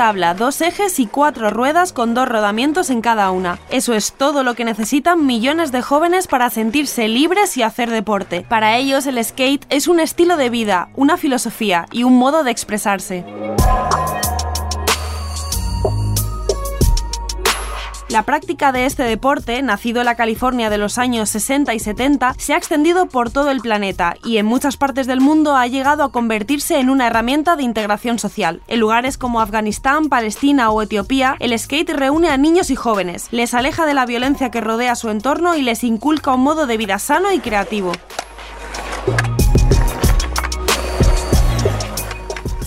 Tabla, dos ejes y cuatro ruedas con dos rodamientos en cada una. Eso es todo lo que necesitan millones de jóvenes para sentirse libres y hacer deporte. Para ellos el skate es un estilo de vida, una filosofía y un modo de expresarse. La práctica de este deporte, nacido en la California de los años 60 y 70, se ha extendido por todo el planeta y en muchas partes del mundo ha llegado a convertirse en una herramienta de integración social. En lugares como Afganistán, Palestina o Etiopía, el skate reúne a niños y jóvenes, les aleja de la violencia que rodea su entorno y les inculca un modo de vida sano y creativo.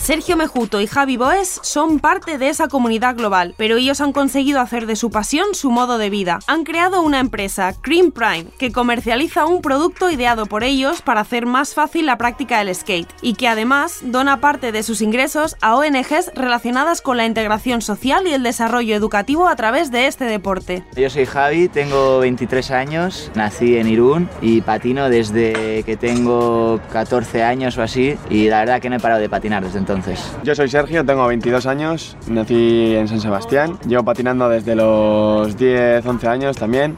Sergio Mejuto y Javi Boes son parte de esa comunidad global, pero ellos han conseguido hacer de su pasión su modo de vida. Han creado una empresa, Cream Prime, que comercializa un producto ideado por ellos para hacer más fácil la práctica del skate y que además dona parte de sus ingresos a ONGs relacionadas con la integración social y el desarrollo educativo a través de este deporte. Yo soy Javi, tengo 23 años, nací en Irún y patino desde que tengo 14 años o así y la verdad que no he parado de patinar desde entonces. Yo soy Sergio, tengo 22 años, nací en San Sebastián, llevo patinando desde los 10, 11 años también.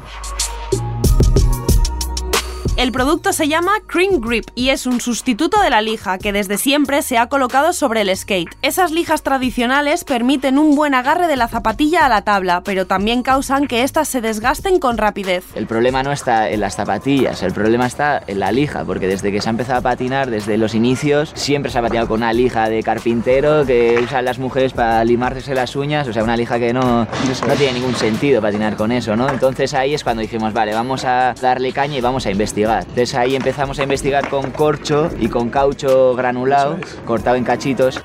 El producto se llama Cream Grip y es un sustituto de la lija que desde siempre se ha colocado sobre el skate. Esas lijas tradicionales permiten un buen agarre de la zapatilla a la tabla, pero también causan que éstas se desgasten con rapidez. El problema no está en las zapatillas, el problema está en la lija, porque desde que se ha empezado a patinar, desde los inicios, siempre se ha patinado con una lija de carpintero que usan las mujeres para limarse las uñas, o sea, una lija que no, no tiene ningún sentido patinar con eso, ¿no? Entonces ahí es cuando dijimos, vale, vamos a darle caña y vamos a investigar. Entonces ahí empezamos a investigar con corcho y con caucho granulado, cortado en cachitos.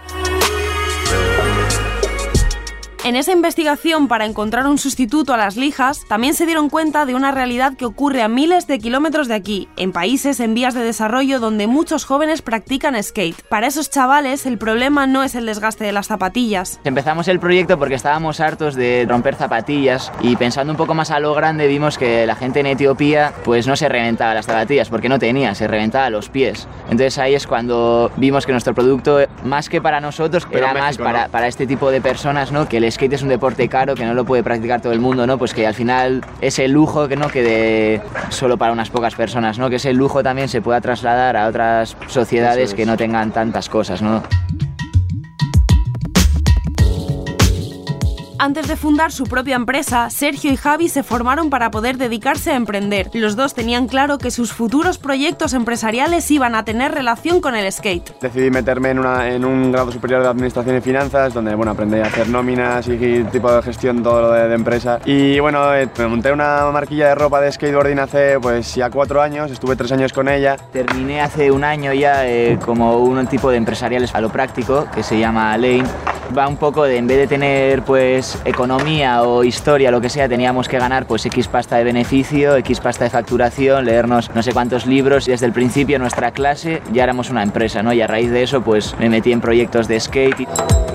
En esa investigación para encontrar un sustituto a las lijas, también se dieron cuenta de una realidad que ocurre a miles de kilómetros de aquí, en países en vías de desarrollo donde muchos jóvenes practican skate. Para esos chavales, el problema no es el desgaste de las zapatillas. Empezamos el proyecto porque estábamos hartos de romper zapatillas y pensando un poco más a lo grande vimos que la gente en Etiopía pues no se reventaba las zapatillas porque no tenía, se reventaba los pies. Entonces ahí es cuando vimos que nuestro producto, más que para nosotros, Pero era México, más para, ¿no? para este tipo de personas, ¿no? Que el skate es un deporte caro, que no lo puede practicar todo el mundo, ¿no? Pues que al final ese lujo que no quede solo para unas pocas personas, ¿no? Que ese lujo también se pueda trasladar a otras sociedades es. que no tengan tantas cosas, ¿no? Antes de fundar su propia empresa, Sergio y Javi se formaron para poder dedicarse a emprender. Los dos tenían claro que sus futuros proyectos empresariales iban a tener relación con el skate. Decidí meterme en, una- en un grado superior de Administración y Finanzas, donde bueno, aprendí a hacer nóminas y tipo de gestión, todo lo de, de empresa. Y bueno, eh, me monté una marquilla de ropa de skateboarding hace pues ya cuatro años, estuve tres años con ella. Terminé hace un año ya eh, como un tipo de empresariales a lo práctico que se llama Lane. Va un poco de, en vez de tener pues economía o historia, lo que sea, teníamos que ganar pues X pasta de beneficio, X pasta de facturación, leernos no sé cuántos libros y desde el principio nuestra clase ya éramos una empresa, ¿no? Y a raíz de eso pues me metí en proyectos de skate. y-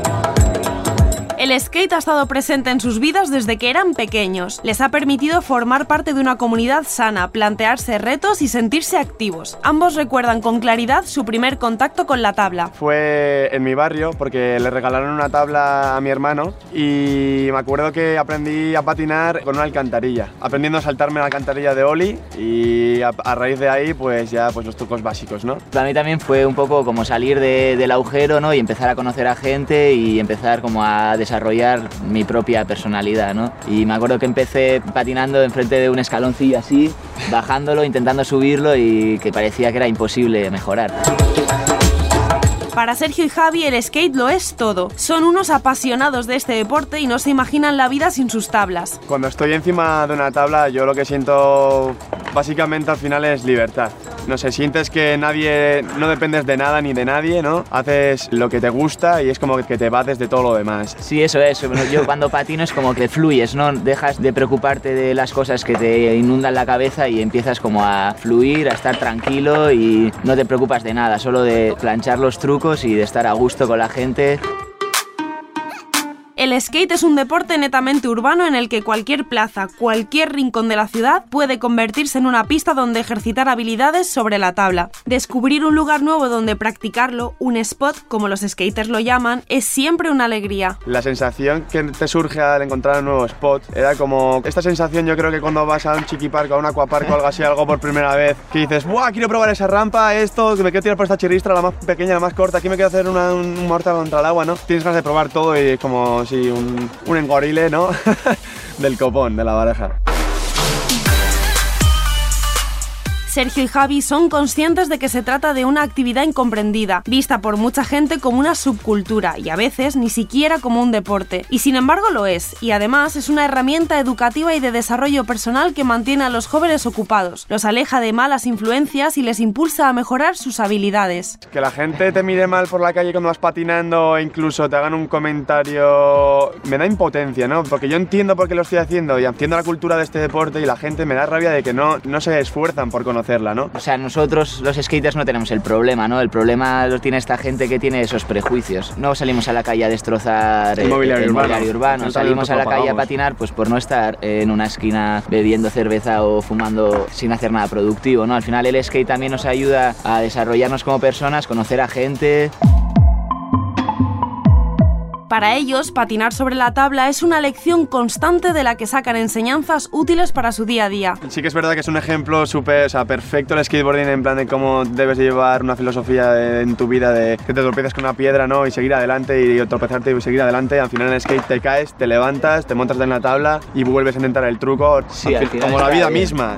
El skate ha estado presente en sus vidas desde que eran pequeños. Les ha permitido formar parte de una comunidad sana, plantearse retos y sentirse activos. Ambos recuerdan con claridad su primer contacto con la tabla. Fue en mi barrio porque le regalaron una tabla a mi hermano y me acuerdo que aprendí a patinar con una alcantarilla, aprendiendo a saltarme la alcantarilla de Oli y a, a raíz de ahí pues ya pues los trucos básicos, ¿no? Para mí también fue un poco como salir de- del agujero, ¿no? Y empezar a conocer a gente y empezar como a desarrollar mi propia personalidad, ¿no? Y me acuerdo que empecé patinando enfrente de un escaloncillo así, bajándolo, intentando subirlo y que parecía que era imposible mejorar. Para Sergio y Javi el skate lo es todo. Son unos apasionados de este deporte y no se imaginan la vida sin sus tablas. Cuando estoy encima de una tabla yo lo que siento básicamente al final es libertad. No sé, sientes que nadie, no dependes de nada ni de nadie, ¿no? Haces lo que te gusta y es como que te bates de todo lo demás. Sí, eso es. Bueno, Yo cuando patino es como que fluyes, ¿no? Dejas de preocuparte de las cosas que te inundan la cabeza y empiezas como a fluir, a estar tranquilo y no te preocupas de nada, solo de planchar los trucos y de estar a gusto con la gente. El skate es un deporte netamente urbano en el que cualquier plaza, cualquier rincón de la ciudad puede convertirse en una pista donde ejercitar habilidades sobre la tabla. Descubrir un lugar nuevo donde practicarlo, un spot, como los skaters lo llaman, es siempre una alegría. La sensación que te surge al encontrar un nuevo spot era como esta sensación yo creo que cuando vas a un chiquiparco, a un aquaparco o algo así, algo por primera vez, que dices, ¡buah! Quiero probar esa rampa, esto, que me quiero tirar por esta chiristra, la más pequeña, la más corta, aquí me quiero hacer un mortal contra el agua, ¿no? Tienes ganas de probar todo y como si un, un engorile, ¿no? Del copón, de la baraja. Sergio y Javi son conscientes de que se trata de una actividad incomprendida, vista por mucha gente como una subcultura y a veces ni siquiera como un deporte. Y sin embargo lo es, y además es una herramienta educativa y de desarrollo personal que mantiene a los jóvenes ocupados, los aleja de malas influencias y les impulsa a mejorar sus habilidades. Que la gente te mire mal por la calle cuando vas patinando e incluso te hagan un comentario me da impotencia, ¿no? Porque yo entiendo por qué lo estoy haciendo y entiendo la cultura de este deporte y la gente me da rabia de que no, no se esfuerzan por conocerla, ¿no? O sea, nosotros los skaters no tenemos el problema, ¿no? El problema lo tiene esta gente que tiene esos prejuicios. No salimos a la calle a destrozar El eh, mobiliario el urbano. mobiliario urbano. El Salimos a la calle a patinar pues por no estar en una esquina bebiendo cerveza o fumando sin hacer nada productivo, ¿no? Al final el skate también nos ayuda a desarrollarnos como personas, conocer a gente. Para ellos, patinar sobre la tabla es una lección constante de la que sacan enseñanzas útiles para su día a día. Sí que es verdad que es un ejemplo súper, o sea, perfecto el skateboarding en plan de cómo debes llevar una filosofía de- en tu vida de que te tropieces con una piedra, ¿no? Y seguir adelante y tropezarte y seguir adelante. Al final en el skate te caes, te levantas, te montas en la tabla y vuelves a intentar el truco. Sí, Al final como la vida bien. misma.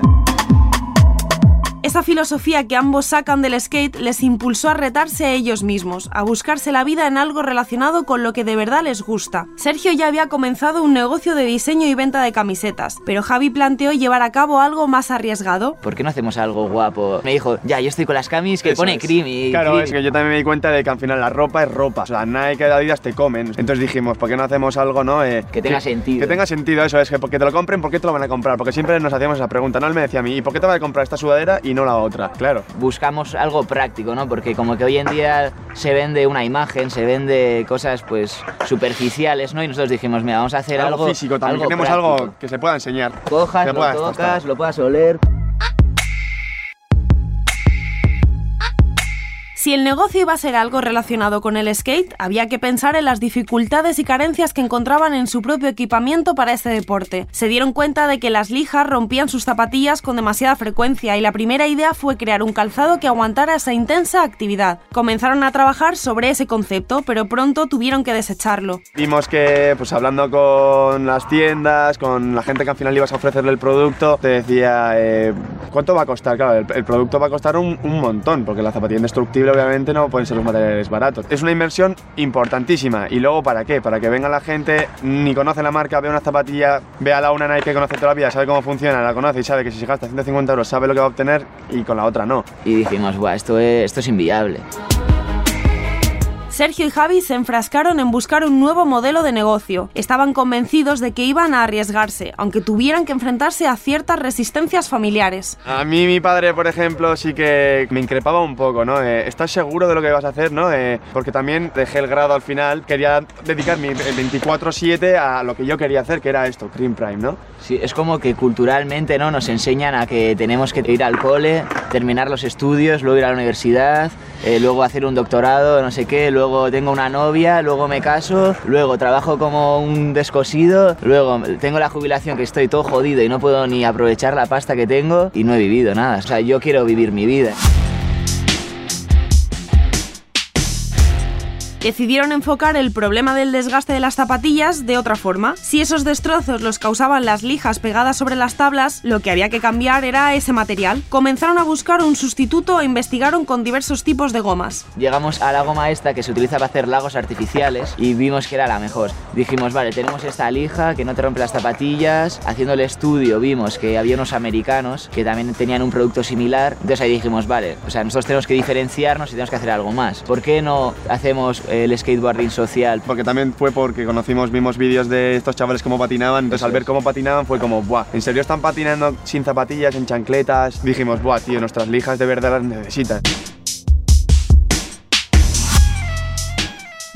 Esa filosofía que ambos sacan del skate les impulsó a retarse a ellos mismos, a buscarse la vida en algo relacionado con lo que de verdad les gusta. Sergio ya había comenzado un negocio de diseño y venta de camisetas, pero Javi planteó llevar a cabo algo más arriesgado. ¿Por qué no hacemos algo guapo? Me dijo, ya, yo estoy con las camis que Eso pone es. cream y Claro, cream. es que yo también me di cuenta de que al final la ropa es ropa. O sea, Nike y Adidas te comen. Entonces dijimos, ¿por qué no hacemos algo, no? Eh, Que tenga sentido. Que tenga sentido, eso es, que porque te lo compren, ¿por qué te lo van a comprar? Porque siempre nos hacíamos esa pregunta, ¿no? Él me decía a mí, ¿y por qué te van a comprar esta sudadera y no la otra? Claro. buscamos algo práctico, ¿no? Porque como que hoy en día se vende una imagen, se vende cosas pues superficiales, ¿no? Y nosotros dijimos, mira, vamos a hacer algo, algo físico también. algo Queremos práctico. algo que se pueda enseñar. Cojas, lo puedas tocas, lo puedas oler. Si el negocio iba a ser algo relacionado con el skate, había que pensar en las dificultades y carencias que encontraban en su propio equipamiento para este deporte. Se dieron cuenta de que las lijas rompían sus zapatillas con demasiada frecuencia y la primera idea fue crear un calzado que aguantara esa intensa actividad. Comenzaron a trabajar sobre ese concepto, pero pronto tuvieron que desecharlo. Vimos que, pues hablando con las tiendas, con la gente que al final ibas a ofrecerle el producto, te decía, eh, ¿cuánto va a costar? Claro, el, producto va a costar un, un montón, porque la zapatilla indestructible obviamente no pueden ser los materiales baratos. Es una inversión importantísima. ¿Y luego para qué? Para que venga la gente, ni conoce la marca, ve una zapatilla, vea la una Nike que conoce toda la vida, sabe cómo funciona, la conoce y sabe que si se gasta 150 euros sabe lo que va a obtener y con la otra no. Y dijimos, Buah, esto es, esto es inviable. Sergio y Javi se enfrascaron en buscar un nuevo modelo de negocio. Estaban convencidos de que iban a arriesgarse, aunque tuvieran que enfrentarse a ciertas resistencias familiares. A mí mi padre, por ejemplo, sí que me increpaba un poco, ¿no? Eh, ¿Estás seguro de lo que vas a hacer, no? Eh, porque también dejé el grado al final, quería dedicar mi el 24-7 a lo que yo quería hacer, que era esto, Cream Prime, ¿no? Sí, es como que culturalmente ¿no? nos enseñan a que tenemos que ir al cole, terminar los estudios, luego ir a la universidad, eh, luego hacer un doctorado, no sé qué, luego tengo una novia, luego me caso, luego trabajo como un descosido, luego tengo la jubilación que estoy todo jodido y no puedo ni aprovechar la pasta que tengo y no he vivido nada. O sea, yo quiero vivir mi vida. Decidieron enfocar el problema del desgaste de las zapatillas de otra forma. Si esos destrozos los causaban las lijas pegadas sobre las tablas, lo que había que cambiar era ese material. Comenzaron a buscar un sustituto e investigaron con diversos tipos de gomas. Llegamos a la goma esta que se utiliza para hacer lagos artificiales y vimos que era la mejor. Dijimos, vale, tenemos esta lija que no te rompe las zapatillas. Haciendo el estudio vimos que había unos americanos que también tenían un producto similar. Entonces ahí dijimos, vale, o sea, nosotros tenemos que diferenciarnos y tenemos que hacer algo más. ¿Por qué no hacemos el skateboarding social? Porque también fue porque conocimos, vimos vídeos de estos chavales cómo patinaban. Entonces al ver cómo patinaban fue como, buah, ¿en serio están patinando sin zapatillas, en chancletas? Dijimos, buah, tío, nuestras lijas de verdad las necesitan.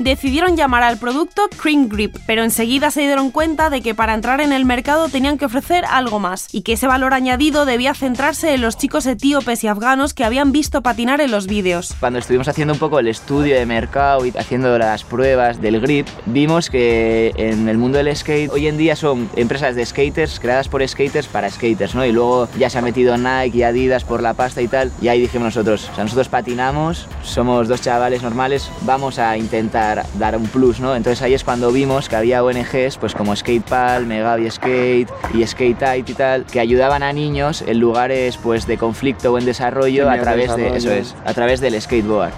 Decidieron llamar al producto Cream Grip, pero enseguida se dieron cuenta de que para entrar en el mercado tenían que ofrecer algo más, y que ese valor añadido debía centrarse en los chicos etíopes y afganos que habían visto patinar en los vídeos. Cuando estuvimos haciendo un poco el estudio de mercado y haciendo las pruebas del grip, vimos que en el mundo del skate hoy en día son empresas de skaters creadas por skaters para skaters, ¿no? Y luego ya se ha metido Nike y Adidas por la pasta y tal, y ahí dijimos nosotros, o sea, nosotros patinamos, somos dos chavales normales, vamos a intentar dar un plus, ¿no? Entonces ahí es cuando vimos que había ONGs pues como Skatepal, Megavi Skate y Skate y tal, que ayudaban a niños en lugares pues de conflicto o en desarrollo a través de eso es, a través del skateboard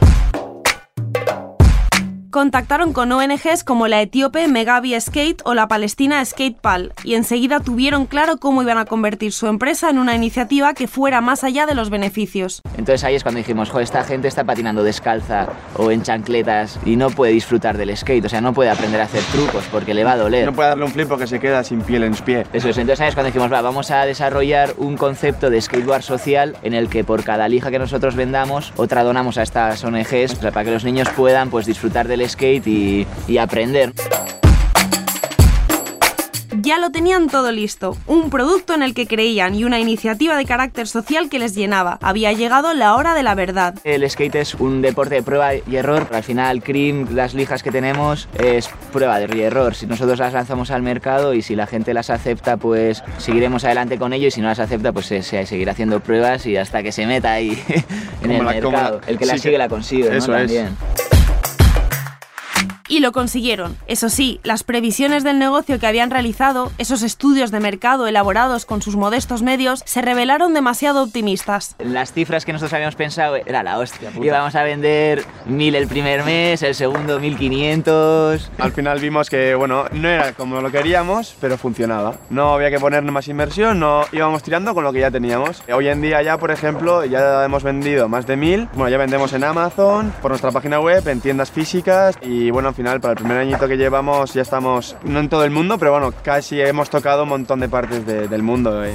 contactaron con ONGs como la etíope Megavi Skate o la palestina Skate Pal y enseguida tuvieron claro cómo iban a convertir su empresa en una iniciativa que fuera más allá de los beneficios. Entonces ahí es cuando dijimos, joder, esta gente está patinando descalza o en chancletas y no puede disfrutar del skate, o sea, no puede aprender a hacer trucos porque le va a doler. No puede darle un flip porque se queda sin piel en su pie. Eso es, entonces ahí es cuando dijimos, va, vamos a desarrollar un concepto de skateboard social en el que por cada lija que nosotros vendamos, otra donamos a estas ONGs para que los niños puedan pues disfrutar del skate y, y aprender ya lo tenían todo listo, un producto en el que creían y una iniciativa de carácter social que les llenaba. Había llegado la hora de la verdad. El skate es un deporte de prueba y error. Al final, cream, las lijas que tenemos, es prueba de error. Si nosotros las lanzamos al mercado y si la gente las acepta, pues seguiremos adelante con ello y si no las acepta, pues se, seguirá haciendo pruebas y hasta que se meta ahí en el mercado. el que la sigue la consigue, Eso ¿no? Es y lo consiguieron. Eso sí, las previsiones del negocio que habían realizado, esos estudios de mercado elaborados con sus modestos medios, se revelaron demasiado optimistas. Las cifras que nosotros habíamos pensado era la hostia. Íbamos a vender mil el primer mes, el segundo 1500. Al final vimos que, bueno, no era como lo queríamos, pero funcionaba. No había que poner más inversión, no íbamos tirando con lo que ya teníamos. Hoy en día ya, por ejemplo, ya hemos vendido más de mil. Bueno, ya vendemos en Amazon, por nuestra página web, en tiendas físicas y bueno, final, para el primer añito que llevamos, ya estamos, no en todo el mundo, pero bueno, casi hemos tocado un montón de partes del mundo. Eh.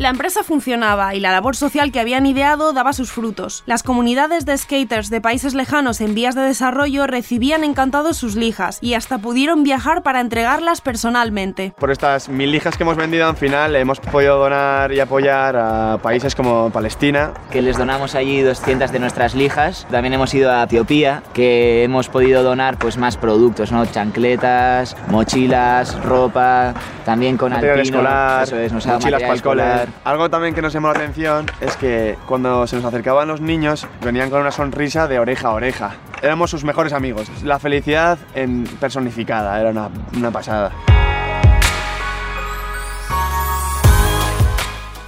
La empresa funcionaba y la labor social que habían ideado daba sus frutos. Las comunidades de skaters de países lejanos en vías de desarrollo recibían encantados sus lijas y hasta pudieron viajar para entregarlas personalmente. Por estas mil lijas que hemos vendido, al final hemos podido donar y apoyar a países como Palestina. Que les donamos allí 200 de nuestras lijas. También hemos ido a Etiopía, que hemos podido donar pues más productos, ¿no? Chancletas, mochilas, ropa, también con material alpino, escolar, eso es, nos mochilas para escolar. Algo también que nos llamó la atención es que cuando se nos acercaban los niños venían con una sonrisa de oreja a oreja. Éramos sus mejores amigos. La felicidad en personificada, era una, una pasada.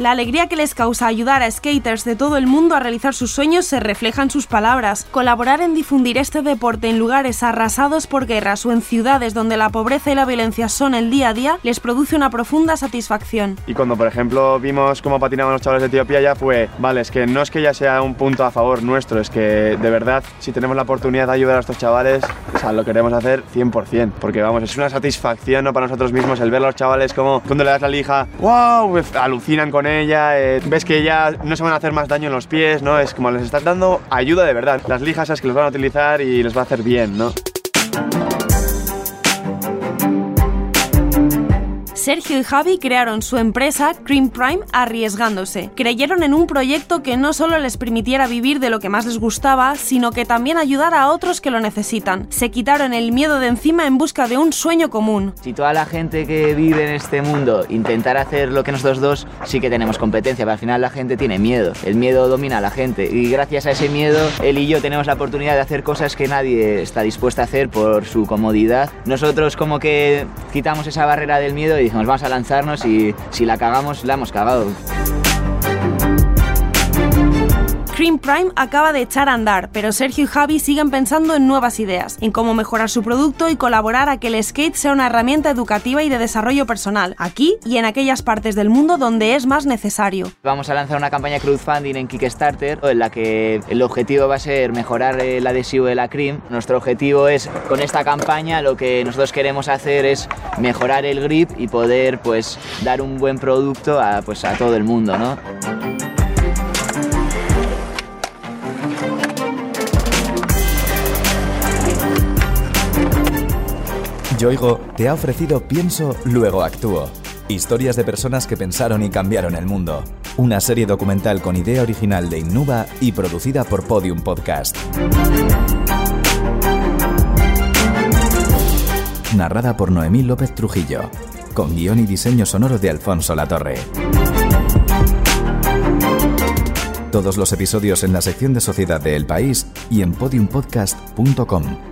La alegría que les causa ayudar a skaters de todo el mundo a realizar sus sueños se refleja en sus palabras. Colaborar en difundir este deporte en lugares arrasados por guerras o en ciudades donde la pobreza y la violencia son el día a día les produce una profunda satisfacción. Y cuando, por ejemplo, vimos cómo patinaban los chavales de Etiopía, ya fue, vale, es que no es que ya sea un punto a favor nuestro, es que de verdad, si tenemos la oportunidad de ayudar a estos chavales, o sea, lo queremos hacer 100%, porque vamos, es una satisfacción ¿no? para nosotros mismos el ver a los chavales como cuando le das la lija, wow, alucinan con ella, eh, ves que ya no se van a hacer más daño en los pies, ¿no? Es como les estás dando ayuda de verdad. Las lijas es que los van a utilizar y les va a hacer bien, ¿no? Sergio y Javi crearon su empresa Cream Prime arriesgándose. Creyeron en un proyecto que no solo les permitiera vivir de lo que más les gustaba, sino que también ayudara a otros que lo necesitan. Se quitaron el miedo de encima en busca de un sueño común. Si toda la gente que vive en este mundo intentara hacer lo que nosotros dos, sí que tenemos competencia, pero al final la gente tiene miedo. El miedo domina a la gente y gracias a ese miedo, él y yo tenemos la oportunidad de hacer cosas que nadie está dispuesto a hacer por su comodidad. Nosotros como que quitamos esa barrera del miedo y dijimos vamos a lanzarnos y si la cagamos, la hemos cagado. Cream Prime acaba de echar a andar, pero Sergio y Javi siguen pensando en nuevas ideas, en cómo mejorar su producto y colaborar a que el skate sea una herramienta educativa y de desarrollo personal, aquí y en aquellas partes del mundo donde es más necesario. Vamos a lanzar una campaña crowdfunding en Kickstarter en la que el objetivo va a ser mejorar el adhesivo de la Cream. Nuestro objetivo es, con esta campaña, lo que nosotros queremos hacer es mejorar el grip y poder pues dar un buen producto a, pues, a todo el mundo, ¿no? Yoigo te ha ofrecido Pienso, luego actúo. Historias de personas que pensaron y cambiaron el mundo. Una serie documental con idea original de Innuba y producida por Podium Podcast. Narrada por Noemí López Trujillo. Con guion y diseño sonoro de Alfonso Latorre. Todos los episodios en la sección de Sociedad de El País y en podiumpodcast.com